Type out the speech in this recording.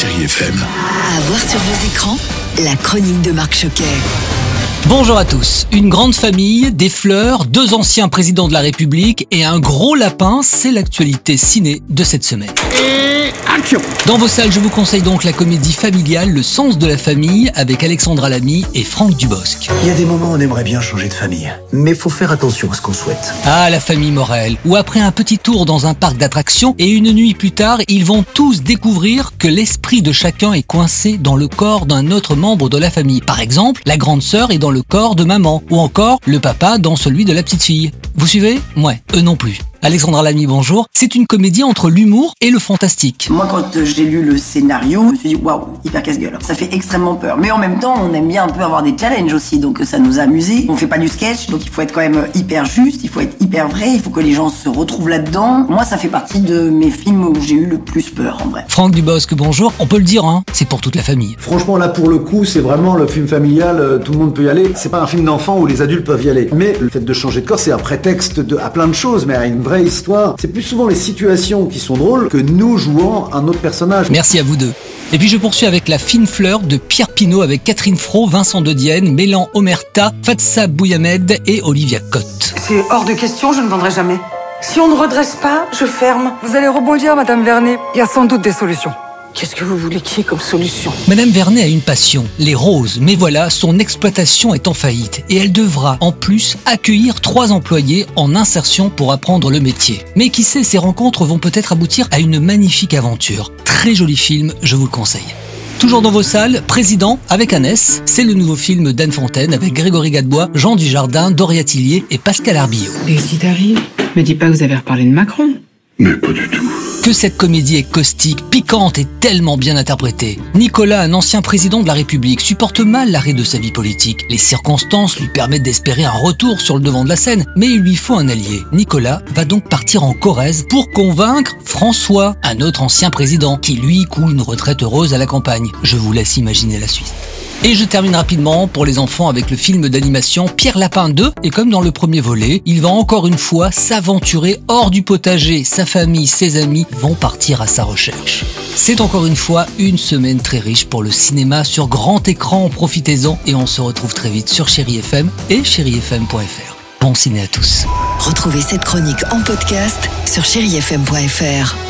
Chérie FM. À voir sur vos écrans, la chronique de Marc Choquet. Bonjour à tous. Une grande famille, des fleurs, deux anciens présidents de la République et un gros lapin, c'est l'actualité ciné de cette semaine. Dans vos salles, je vous conseille donc la comédie familiale Le sens de la famille avec Alexandra Lamy et Franck Dubosc. Il y a des moments où on aimerait bien changer de famille. Mais faut faire attention à ce qu'on souhaite. Ah, la famille Morel, où après un petit tour dans un parc d'attractions et une nuit plus tard, ils vont tous découvrir que l'esprit de chacun est coincé dans le corps d'un autre membre de la famille. Par exemple, la grande sœur est dans le corps de maman, ou encore le papa dans celui de la petite fille. Vous suivez? Ouais, eux non plus. Alexandra Lamy, bonjour. C'est une comédie entre l'humour et le fantastique. Moi, quand euh, j'ai lu le scénario, je me suis dit waouh, hyper casse-gueule. Ça fait extrêmement peur. Mais en même temps, on aime bien un peu avoir des challenges aussi, donc euh, ça nous a amusé. On fait pas du sketch, donc il faut être quand même euh, hyper juste, il faut être hyper vrai, il faut que les gens se retrouvent là-dedans. Moi, ça fait partie de mes films où j'ai eu le plus peur, en vrai. Franck Dubosc, bonjour. On peut le dire, hein, c'est pour toute la famille. Franchement, là, pour le coup, c'est vraiment le film familial, tout le monde peut y aller. C'est pas un film d'enfant où les adultes peuvent y aller. Mais le fait de changer de corps, c'est un prétexte de, à plein de choses, mais à une vraie histoire. C'est plus souvent les situations qui sont drôles que nous jouant un autre personnage. Merci à vous deux. Et puis je poursuis avec La fine fleur de Pierre Pinault avec Catherine Fro, Vincent De Dienne, Mélan Omerta, Fatsa Bouyamed et Olivia Cotte. C'est hors de question, je ne vendrai jamais. Si on ne redresse pas, je ferme. Vous allez rebondir, Madame Vernet. Il y a sans doute des solutions. Qu'est-ce que vous voulez qu'il y ait comme solution? Madame Vernet a une passion, les roses, mais voilà, son exploitation est en faillite et elle devra en plus accueillir trois employés en insertion pour apprendre le métier. Mais qui sait, ces rencontres vont peut-être aboutir à une magnifique aventure. Très joli film, je vous le conseille. Toujours dans vos salles, Président avec un S, c'est le nouveau film d'Anne Fontaine avec Grégory Gadebois, Jean Dujardin, Doria Tillier et Pascal Arbillot. Et si t'arrives, me dis pas que vous avez reparlé de Macron. Mais pas du tout. Que cette comédie est caustique, piquante et tellement bien interprétée. Nicolas, un ancien président de la République, supporte mal l'arrêt de sa vie politique. Les circonstances lui permettent d'espérer un retour sur le devant de la scène, mais il lui faut un allié. Nicolas va donc partir en Corrèze pour convaincre François, un autre ancien président, qui lui coule une retraite heureuse à la campagne. Je vous laisse imaginer la suite. Et je termine rapidement pour les enfants avec le film d'animation Pierre Lapin 2. Et comme dans le premier volet, il va encore une fois s'aventurer hors du potager. Sa famille, ses amis vont partir à sa recherche. C'est encore une fois une semaine très riche pour le cinéma sur grand écran. Profitez-en et on se retrouve très vite sur Chéri FM et chérifm.fr. Bon ciné à tous. Retrouvez cette chronique en podcast sur chérifm.fr.